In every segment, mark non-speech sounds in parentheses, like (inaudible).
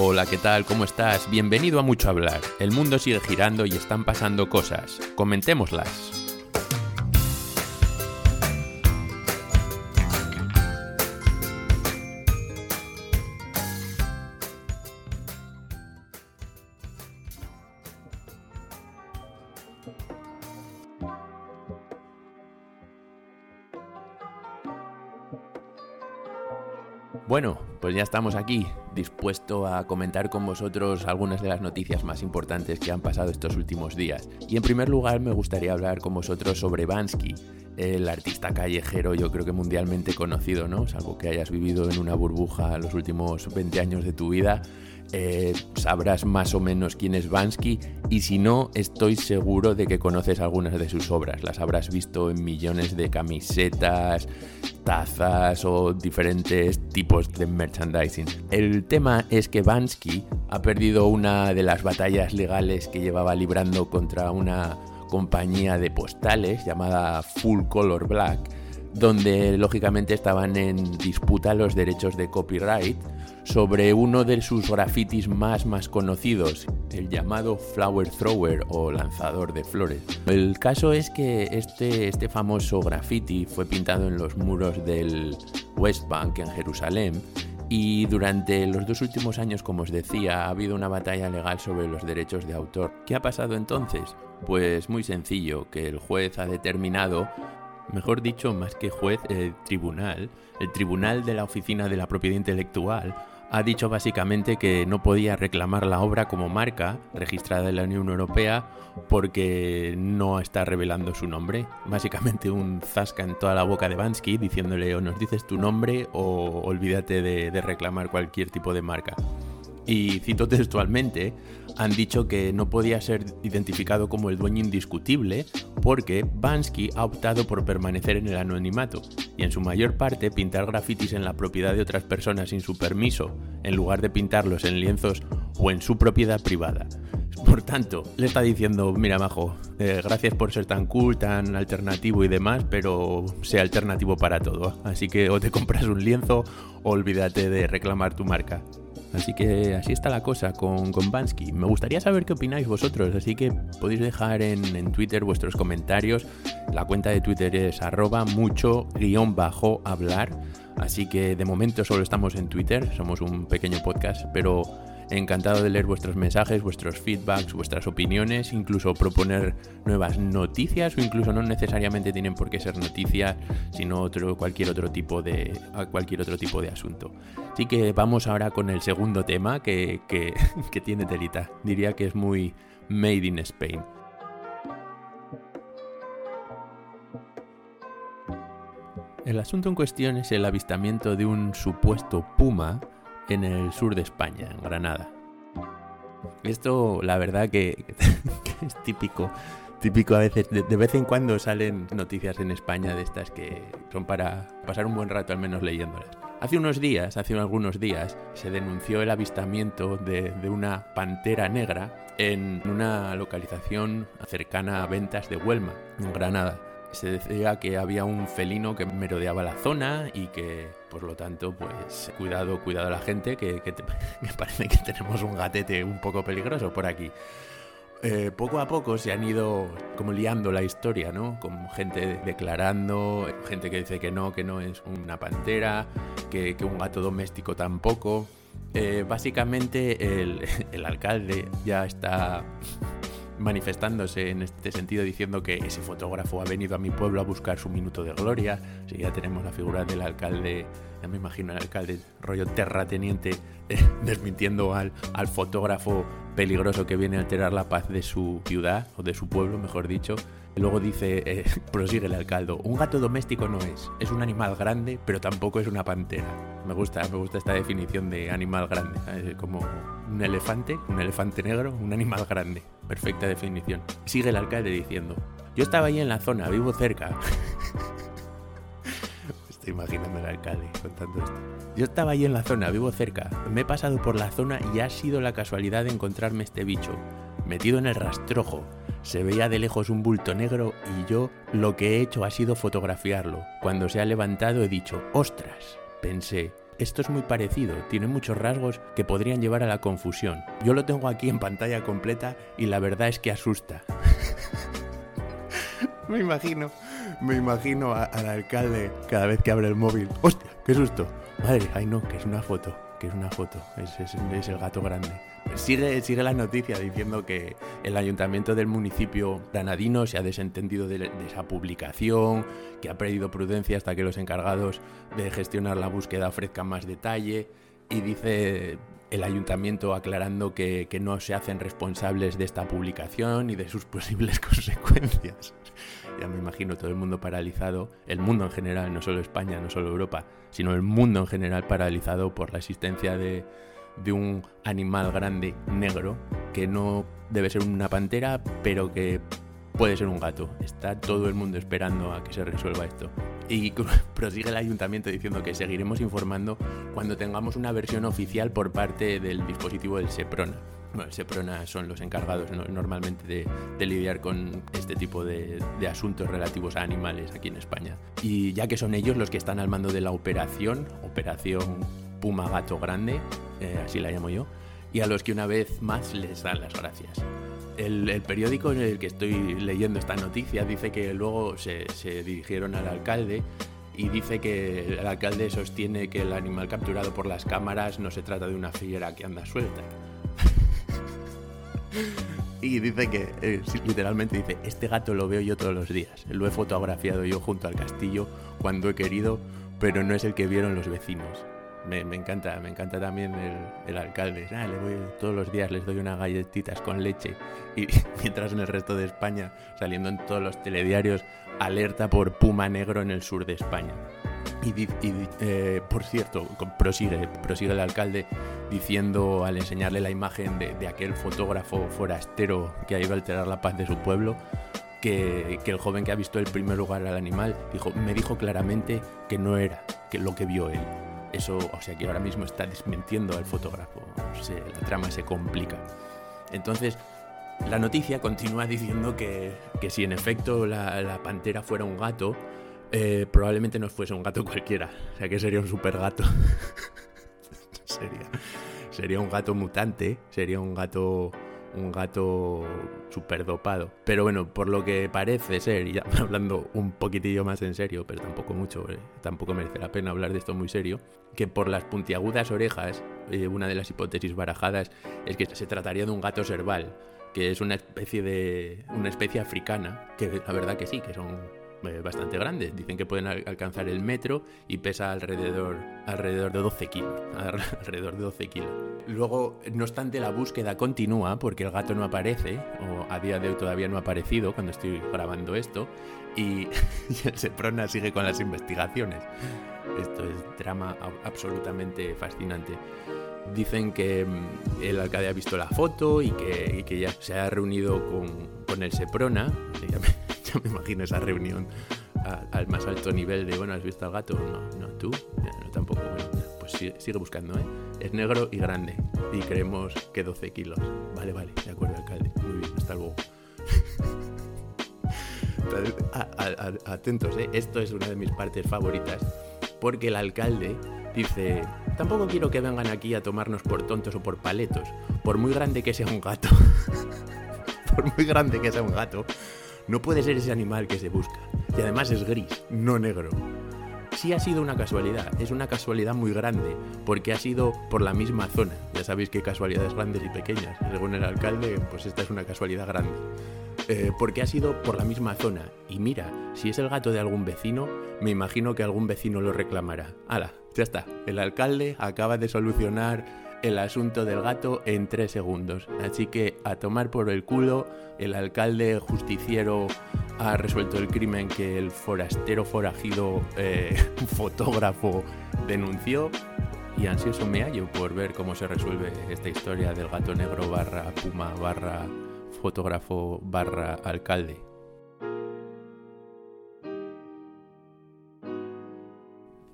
Hola, ¿qué tal? ¿Cómo estás? Bienvenido a Mucho Hablar. El mundo sigue girando y están pasando cosas. Comentémoslas. Ya estamos aquí, dispuesto a comentar con vosotros algunas de las noticias más importantes que han pasado estos últimos días. Y en primer lugar me gustaría hablar con vosotros sobre Bansky, el artista callejero yo creo que mundialmente conocido, ¿no? Salvo que hayas vivido en una burbuja los últimos 20 años de tu vida. Eh, sabrás más o menos quién es Bansky y si no, estoy seguro de que conoces algunas de sus obras. Las habrás visto en millones de camisetas, tazas o diferentes tipos de merchandising. El tema es que Bansky ha perdido una de las batallas legales que llevaba librando contra una compañía de postales llamada Full Color Black, donde lógicamente estaban en disputa los derechos de copyright sobre uno de sus grafitis más más conocidos, el llamado Flower Thrower o lanzador de flores. El caso es que este, este famoso graffiti fue pintado en los muros del West Bank en Jerusalén y durante los dos últimos años, como os decía, ha habido una batalla legal sobre los derechos de autor. ¿Qué ha pasado entonces? Pues muy sencillo, que el juez ha determinado mejor dicho, más que juez, el tribunal, el tribunal de la Oficina de la Propiedad Intelectual, ha dicho básicamente que no podía reclamar la obra como marca registrada en la Unión Europea porque no está revelando su nombre. Básicamente un zasca en toda la boca de Bansky diciéndole o nos dices tu nombre o olvídate de, de reclamar cualquier tipo de marca. Y cito textualmente, han dicho que no podía ser identificado como el dueño indiscutible porque Bansky ha optado por permanecer en el anonimato y en su mayor parte pintar grafitis en la propiedad de otras personas sin su permiso, en lugar de pintarlos en lienzos o en su propiedad privada. Por tanto, le está diciendo, mira Majo, eh, gracias por ser tan cool, tan alternativo y demás, pero sea alternativo para todo. Así que o te compras un lienzo o olvídate de reclamar tu marca. Así que así está la cosa con, con Bansky. Me gustaría saber qué opináis vosotros, así que podéis dejar en, Twitter vuestros comentarios. La cuenta de Twitter es arroba mucho guion bajo hablar. Así que de momento solo estamos en Twitter, somos un pequeño podcast, pero Encantado de leer vuestros mensajes, vuestros feedbacks, vuestras opiniones, incluso proponer nuevas noticias o incluso no necesariamente tienen por qué ser noticias, sino otro, cualquier otro tipo de asunto. Así que vamos ahora con el segundo tema que, que, (laughs) que tiene telita. Diría que es muy made in Spain. El asunto en cuestión es el avistamiento de un supuesto puma en el sur de España, en Granada. Esto, la verdad, que, (laughs) es típico. Típico a veces, de, vez en cuando salen noticias en España de estas que son para pasar un buen rato al menos leyéndolas. Hace unos días, hace algunos días, se denunció el avistamiento de, una pantera negra en una localización cercana a Ventas de Huelma, en Granada se decía que había un felino que merodeaba la zona y que por lo tanto pues cuidado cuidado a la gente (laughs) que, parece que tenemos un gatete un poco peligroso por aquí eh, poco a poco se han ido como liando la historia, ¿no? Con gente declarando, gente que dice que no, que no es una pantera, que, un gato doméstico tampoco. Eh, básicamente el (laughs) alcalde ya está manifestándose en este sentido diciendo que ese fotógrafo ha venido a mi pueblo a buscar su minuto de gloria. Si ya tenemos la figura del alcalde, ya me imagino el alcalde rollo terrateniente (laughs) eh, desmintiendo al, al fotógrafo peligroso que viene a alterar la paz de su ciudad o de su pueblo, mejor dicho. luego dice, eh, (laughs) prosigue el alcalde, un gato doméstico no es, es un animal grande, pero tampoco es una pantera. Me gusta, me gusta esta definición de animal grande, como un elefante, un elefante negro, un animal grande. Perfecta definición. Sigue el alcalde diciendo, yo estaba ahí en la zona, vivo cerca. (laughs) Estoy imaginando al alcalde contando esto. Yo estaba ahí en la zona, vivo cerca. Me he pasado por la zona y ha sido la casualidad de encontrarme este bicho, metido en el rastrojo. Se veía de lejos un bulto negro y yo lo que he hecho ha sido fotografiarlo. Cuando se ha levantado he dicho, ostras, pensé, esto es muy parecido, tiene muchos rasgos que podrían llevar a la confusión. Yo lo tengo aquí en pantalla completa y la verdad es que asusta. (laughs) me imagino, me imagino al alcalde cada vez que abre el móvil. ¡Hostia! ¡Qué susto! Madre, ay no, que es una foto, que es una foto, es, es el gato grande. Sigue, sigue la noticia diciendo que el ayuntamiento del municipio granadino se ha desentendido de, esa publicación, que ha perdido prudencia hasta que los encargados de gestionar la búsqueda ofrezcan más detalle y dice el ayuntamiento aclarando que, que, no se hacen responsables de esta publicación y de sus (laughs) posibles consecuencias. Ya me imagino todo el mundo paralizado, el mundo en general, no solo España, no solo Europa, sino el mundo en general paralizado por la existencia de, de un animal grande negro que no debe ser una pantera, pero que puede ser un gato. Está todo el mundo esperando a que se resuelva esto. Y (laughs) prosigue el ayuntamiento diciendo que seguiremos informando cuando tengamos una versión oficial por parte del dispositivo del SEPRONA. Bueno, el SEPRONA son los encargados normalmente de, lidiar con este tipo de, de, asuntos relativos a animales aquí en España. Y ya que son ellos los que están al mando de la operación, operación Puma Gato Grande, eh, así la llamo yo, y a los que una vez más les dan las gracias. El, periódico en el que estoy leyendo esta noticia dice que luego se, dirigieron al alcalde y dice que el alcalde sostiene que el animal capturado por las cámaras no se trata de una fiera que anda suelta. (laughs) y dice que, eh, literalmente dice, este gato lo veo yo todos los días. Lo he fotografiado yo junto al castillo cuando he querido, pero no es el que vieron los vecinos me, encanta, me encanta también el, alcalde. Ah, todos los días les doy unas galletitas con leche. Y (laughs) mientras en el resto de España, saliendo en todos los telediarios, alerta por puma negro en el sur de España. Y, eh, por cierto, prosigue, prosigue el alcalde diciendo al enseñarle la imagen de, aquel fotógrafo forastero que ha ido a alterar la paz de su pueblo, que, el joven que ha visto el primer lugar al animal me dijo claramente que no era que lo que vio él. Eso, o sea que ahora mismo está desmintiendo al fotógrafo. la trama se complica. Entonces, la noticia continúa diciendo que, si en efecto la, pantera fuera un gato, eh, probablemente no fuese un gato cualquiera. O sea que sería un super gato. (laughs) sería, sería un gato mutante, sería un gato un gato súper dopado. Pero bueno, por lo que parece ser, y ya (laughs) hablando un poquitillo más en serio, pero tampoco mucho, eh, tampoco merece la pena hablar de esto muy serio, que por las puntiagudas orejas, eh, una de las hipótesis barajadas es que se trataría de un gato serval, que es una especie de una especie africana, que la verdad que sí, que son eh, bastante grandes. Dicen que pueden alcanzar el metro y pesa alrededor, alrededor de 12 kilos. (laughs) Alrededor de 12 kilos. Luego, no obstante, la búsqueda continúa porque el gato no aparece, o a día de hoy todavía no ha aparecido cuando estoy grabando esto, y, (laughs) el Seprona sigue con las investigaciones. Esto es drama absolutamente fascinante. Dicen que mm, el alcalde ha visto la foto y que, que ya se ha reunido con, con el Seprona. (laughs) Yo me imagino esa reunión al más alto nivel de, bueno, ¿has visto al gato? No, no, tú, no, tampoco. pues sigue, buscando, ¿eh? Es negro y grande. Y creemos que 12 kilos. Vale, vale, de acuerdo, alcalde. Muy bien, hasta luego. (laughs) atentos, ¿eh? Esto es una de mis partes favoritas. Porque el alcalde dice, tampoco quiero que vengan aquí a tomarnos por tontos o por paletos, por muy grande que sea un gato. (laughs) por muy grande que sea un gato, no puede ser ese animal que se busca. Y además es gris, no negro. Sí ha sido una casualidad, es una casualidad muy grande, porque ha sido por la misma zona. Ya sabéis que casualidades grandes y pequeñas. Según el alcalde, pues esta es una casualidad grande. Eh, porque ha sido por la misma zona. Y mira, si es el gato de algún vecino, me imagino que algún vecino lo reclamará. ¡Hala! Ya está. El alcalde acaba de solucionar el asunto del gato en tres segundos. Así que a tomar por el culo, el alcalde justiciero ha resuelto el crimen que el forastero forajido eh, (laughs) fotógrafo denunció y ansioso me hallo por ver cómo se resuelve esta historia del gato negro barra puma barra fotógrafo barra alcalde.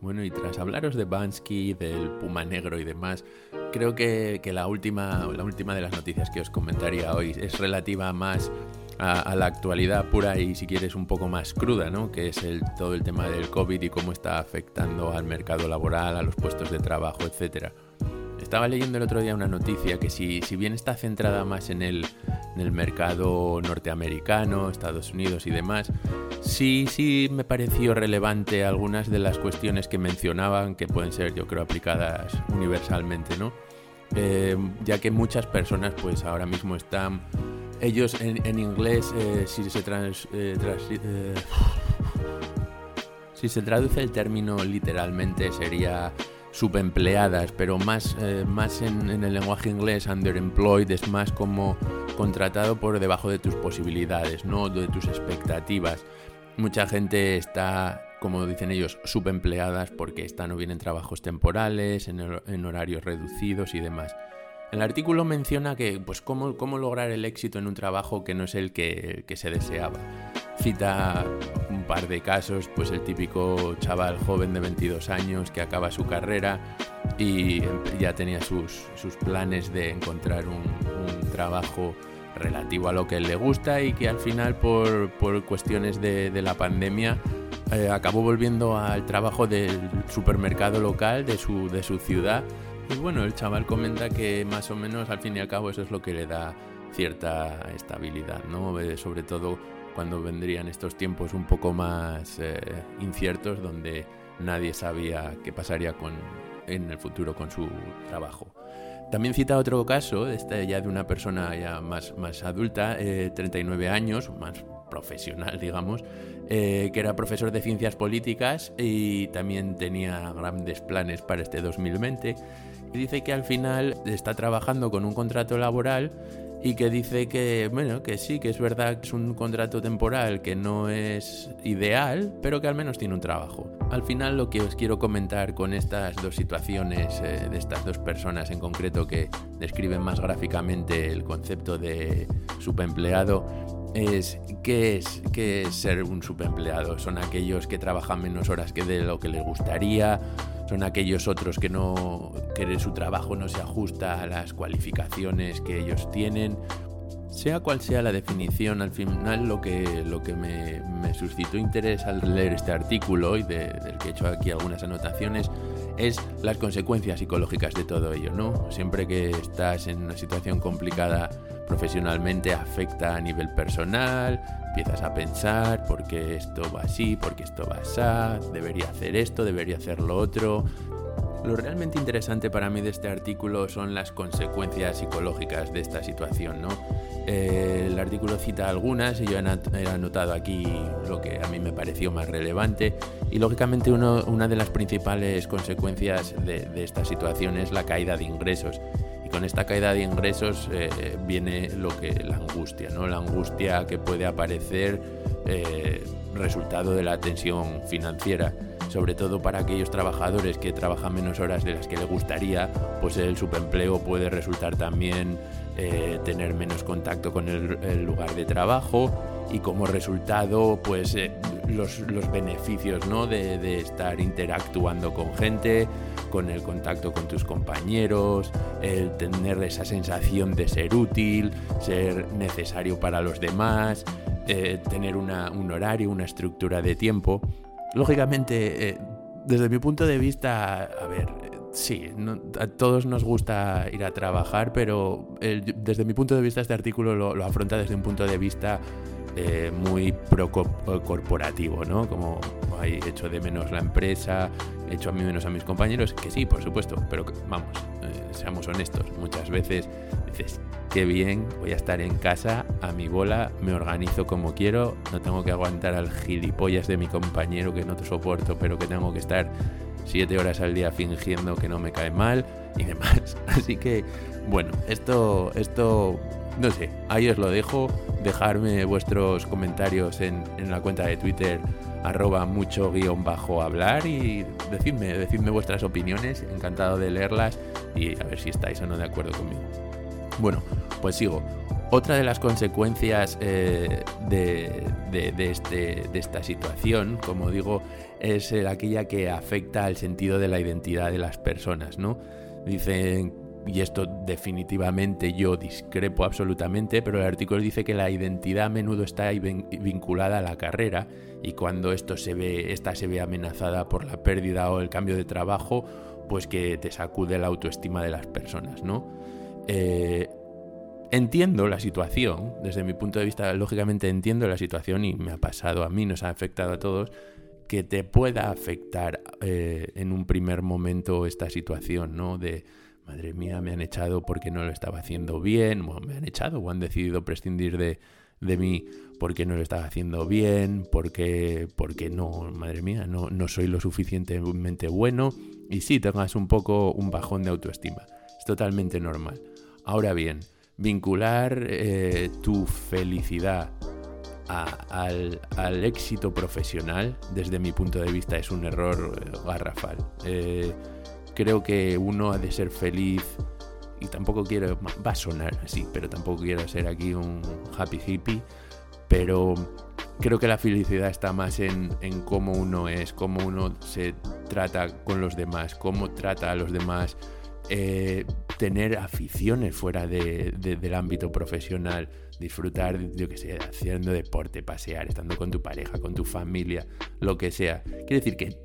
Bueno, y tras hablaros de Bansky, del Puma Negro y demás, creo que, la, última, la última de las noticias que os comentaría hoy es relativa más a, la actualidad pura y si quieres un poco más cruda, ¿no? Que es el, todo el tema del COVID y cómo está afectando al mercado laboral, a los puestos de trabajo, etcétera. Estaba leyendo el otro día una noticia que si, si bien está centrada más en el, en el mercado norteamericano, Estados Unidos y demás, sí, sí me pareció relevante algunas de las cuestiones que mencionaban que pueden ser, yo creo, aplicadas universalmente, ¿no? Eh, ya que muchas personas pues ahora mismo están ellos en, inglés eh, si se trans, eh, si se traduce el término literalmente sería subempleadas, pero más, más en, el lenguaje inglés underemployed es más como contratado por debajo de tus posibilidades, no de tus expectativas. Mucha gente está como dicen ellos, subempleadas porque están o bien en trabajos temporales, en, horarios reducidos y demás. El artículo menciona que, pues, cómo, cómo, lograr el éxito en un trabajo que no es el que, se deseaba. Cita un par de casos, pues el típico chaval joven de 22 años que acaba su carrera y ya tenía sus, sus planes de encontrar un, trabajo relativo a lo que le gusta y que al final por, por cuestiones de, la pandemia eh, acabó volviendo al trabajo del supermercado local de su, de su ciudad. Y bueno, el chaval comenta que más o menos al fin y al cabo eso es lo que le da cierta estabilidad, ¿no? Eh, sobre todo cuando vendrían estos tiempos un poco más eh, inciertos donde nadie sabía qué pasaría con, en el futuro con su trabajo. También cita otro caso, este ya de una persona ya más, más adulta, 39 años, más profesional, (laughs) digamos, eh, que era profesor de ciencias políticas y también tenía grandes planes para este 2020. Y dice que al final está trabajando con un contrato laboral y que dice que, bueno, que sí, que es verdad que es un contrato temporal que no es ideal, pero que al menos tiene un trabajo. Al final lo que os quiero comentar con estas dos situaciones eh, de estas dos personas en concreto que describen más gráficamente el concepto de subempleado es ¿qué es, qué es ser un subempleado? Son aquellos que trabajan menos horas que de lo que les gustaría, son aquellos otros que no que su trabajo no se ajusta a las cualificaciones que ellos tienen. Sea cual sea la definición, al final lo que, lo que me, suscitó interés al leer este artículo y del que he hecho aquí algunas anotaciones es las consecuencias psicológicas de todo ello, ¿no? Siempre que estás en una situación complicada profesionalmente afecta a nivel personal, empiezas a pensar por qué esto va así, por qué esto va así, debería hacer esto, debería hacer lo otro. Lo realmente interesante para mí de este artículo son las consecuencias psicológicas de esta situación, ¿no? Eh, el artículo cita algunas y yo he anotado aquí lo que a mí me pareció más relevante y lógicamente una de las principales consecuencias de, de esta situación es la caída de ingresos con esta caída de ingresos eh, viene lo que la angustia, ¿no? La angustia que puede aparecer eh, resultado de la tensión financiera, sobre todo para aquellos trabajadores que trabajan menos horas de las que le gustaría, pues el subempleo puede resultar también eh, tener menos contacto con el, lugar de trabajo y como resultado pues los, beneficios ¿no? de, de estar interactuando con gente, con el contacto con tus compañeros, el tener esa sensación de ser útil, ser necesario para los demás, eh, tener un horario, una estructura de tiempo. Lógicamente, eh, desde mi punto de vista, a ver, sí, a todos nos gusta ir a trabajar, pero desde mi punto de vista este artículo lo afronta desde un punto de vista eh, muy pro corporativo, ¿no? Como hay hecho de menos la empresa, hecho a mí menos a mis compañeros, que sí, por supuesto, pero vamos, eh, seamos honestos, muchas veces dices, qué bien, voy a estar en casa, a mi bola, me organizo como quiero, no tengo que aguantar al gilipollas de mi compañero que no te soporto, pero que tengo que estar siete horas al día fingiendo que no me cae mal y demás. (laughs) Así que, bueno, esto, esto no sé, ahí os lo dejo. Dejarme vuestros comentarios en, la cuenta de Twitter arroba mucho guion bajo hablar y decidme, vuestras opiniones, encantado de leerlas y a ver si estáis o no de acuerdo conmigo. Bueno, pues sigo. Otra de las consecuencias eh, de, este, de, esta situación, como digo, es aquella que afecta al sentido de la identidad de las personas, ¿no? Dicen y esto definitivamente yo discrepo absolutamente, pero el artículo dice que la identidad a menudo está vinculada a la carrera y cuando esto se ve, esta se ve amenazada por la pérdida o el cambio de trabajo, pues que te sacude la autoestima de las personas, ¿no? Eh, entiendo la situación, desde mi punto de vista, lógicamente entiendo la situación y me ha pasado a mí, nos ha afectado a todos, que te pueda afectar eh, en un primer momento esta situación, ¿no? De, madre mía, me han echado porque no lo estaba haciendo bien, o me han echado o han decidido prescindir de, de mí porque no lo estaba haciendo bien, porque, porque no, madre mía, no, no soy lo suficientemente bueno, y sí, tengas un poco un bajón de autoestima. Es totalmente normal. Ahora bien, vincular eh, tu felicidad al, éxito profesional, desde mi punto de vista, es un error eh, garrafal. Eh, creo que uno ha de ser feliz y tampoco quiero, va a sonar así, pero tampoco quiero ser aquí un happy hippie, pero creo que la felicidad está más en, cómo uno es, cómo uno se trata con los demás, cómo trata a los demás, eh, tener aficiones fuera del ámbito profesional, disfrutar, yo que sé, haciendo deporte, pasear, estando con tu pareja, con tu familia, lo que sea. Quiere decir que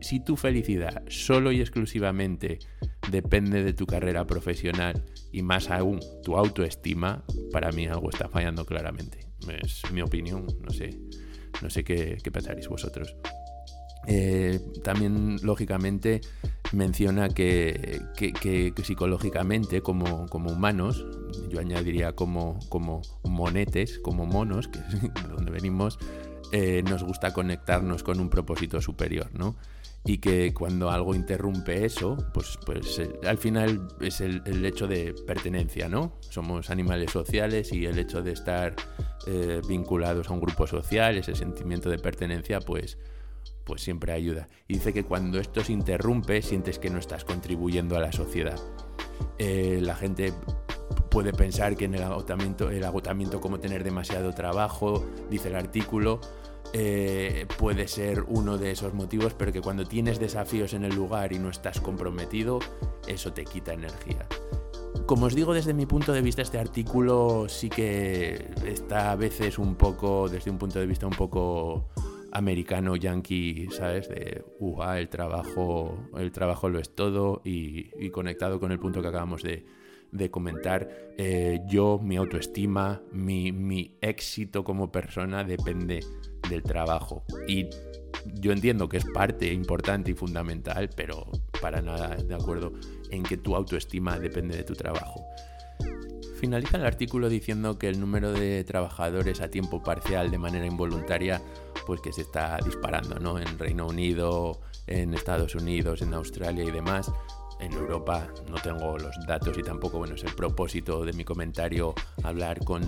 si tu felicidad solo y exclusivamente depende de tu carrera profesional y más aún tu autoestima, para mí algo está fallando claramente. Es mi opinión, no sé, no sé qué, qué pensaréis vosotros. Eh, también, lógicamente, menciona que, psicológicamente, como, humanos, yo añadiría como, monetes, como monos, que es (laughs) de donde venimos, eh, nos gusta conectarnos con un propósito superior, ¿no? Y que cuando algo interrumpe eso, pues, pues eh, al final es el, hecho de pertenencia, ¿no? Somos animales sociales y el hecho de estar vinculados a un grupo social, ese sentimiento de pertenencia, pues pues siempre ayuda. Y dice que cuando esto se interrumpe, sientes que no estás contribuyendo a la sociedad. Eh, la gente puede pensar que en el agotamiento, el agotamiento como tener demasiado trabajo, dice el artículo, eh, puede ser uno de esos motivos, pero que cuando tienes desafíos en el lugar y no estás comprometido, eso te quita energía. Como os digo, desde mi punto de vista, este artículo sí que está a veces un poco, desde un punto de vista un poco americano yankee, ¿sabes? De, uh, el trabajo, el trabajo lo es todo y, conectado con el punto que acabamos de, comentar, eh, yo, mi autoestima, mi, mi éxito como persona depende del trabajo. Y yo entiendo que es parte importante y fundamental, pero para nada de acuerdo en que tu autoestima depende de tu trabajo. Finaliza el artículo diciendo que el número de trabajadores a tiempo parcial de manera involuntaria pues que se está disparando, ¿no? En Reino Unido, en Estados Unidos, en Australia y demás. En Europa no tengo los datos y tampoco, bueno, es el propósito de mi comentario hablar con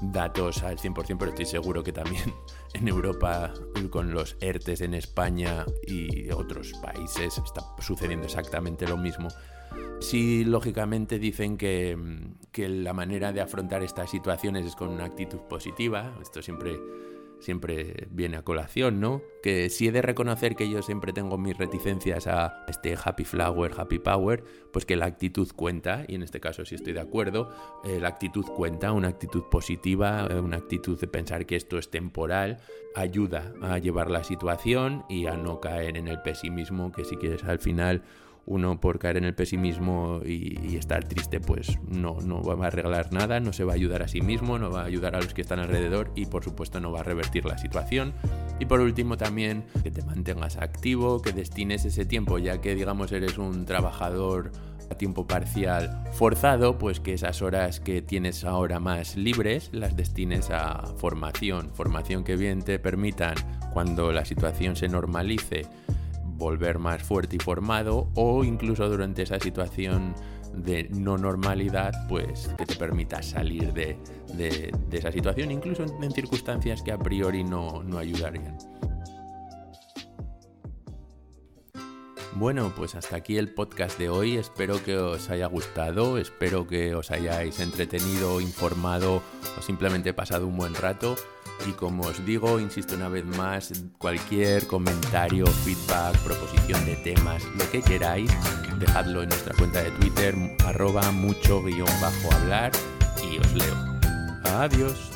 datos al 100%, pero estoy seguro que también (laughs) en Europa, con los ERTES en España y otros países, está sucediendo exactamente lo mismo. Sí, lógicamente dicen que, que la manera de afrontar estas situaciones es con una actitud positiva. Esto siempre siempre viene a colación, ¿no? Que si he de reconocer que yo siempre tengo mis reticencias a este happy flower, happy power, pues que la actitud cuenta, y en este caso sí estoy de acuerdo, eh, la actitud cuenta, una actitud positiva, eh, una actitud de pensar que esto es temporal, ayuda a llevar la situación y a no caer en el pesimismo que si quieres al final uno por caer en el pesimismo y, estar triste, pues no, no va a arreglar nada, no se va a ayudar a sí mismo, no va a ayudar a los que están alrededor y por supuesto no va a revertir la situación. Y por último también que te mantengas activo, que destines ese tiempo, ya que digamos eres un trabajador a tiempo parcial forzado, pues que esas horas que tienes ahora más libres las destines a formación, formación que bien te permitan cuando la situación se normalice volver más fuerte y formado o incluso durante esa situación de no normalidad, pues que te permita salir de, esa situación, incluso en, circunstancias que a priori no, no ayudarían. Bueno, pues hasta aquí el podcast de hoy. Espero que os haya gustado, espero que os hayáis entretenido, informado o simplemente pasado un buen rato. Y como os digo, insisto una vez más, cualquier comentario, feedback, proposición de temas, lo que queráis, dejadlo en nuestra cuenta de Twitter, arroba mucho guion bajo hablar y os leo. Adiós.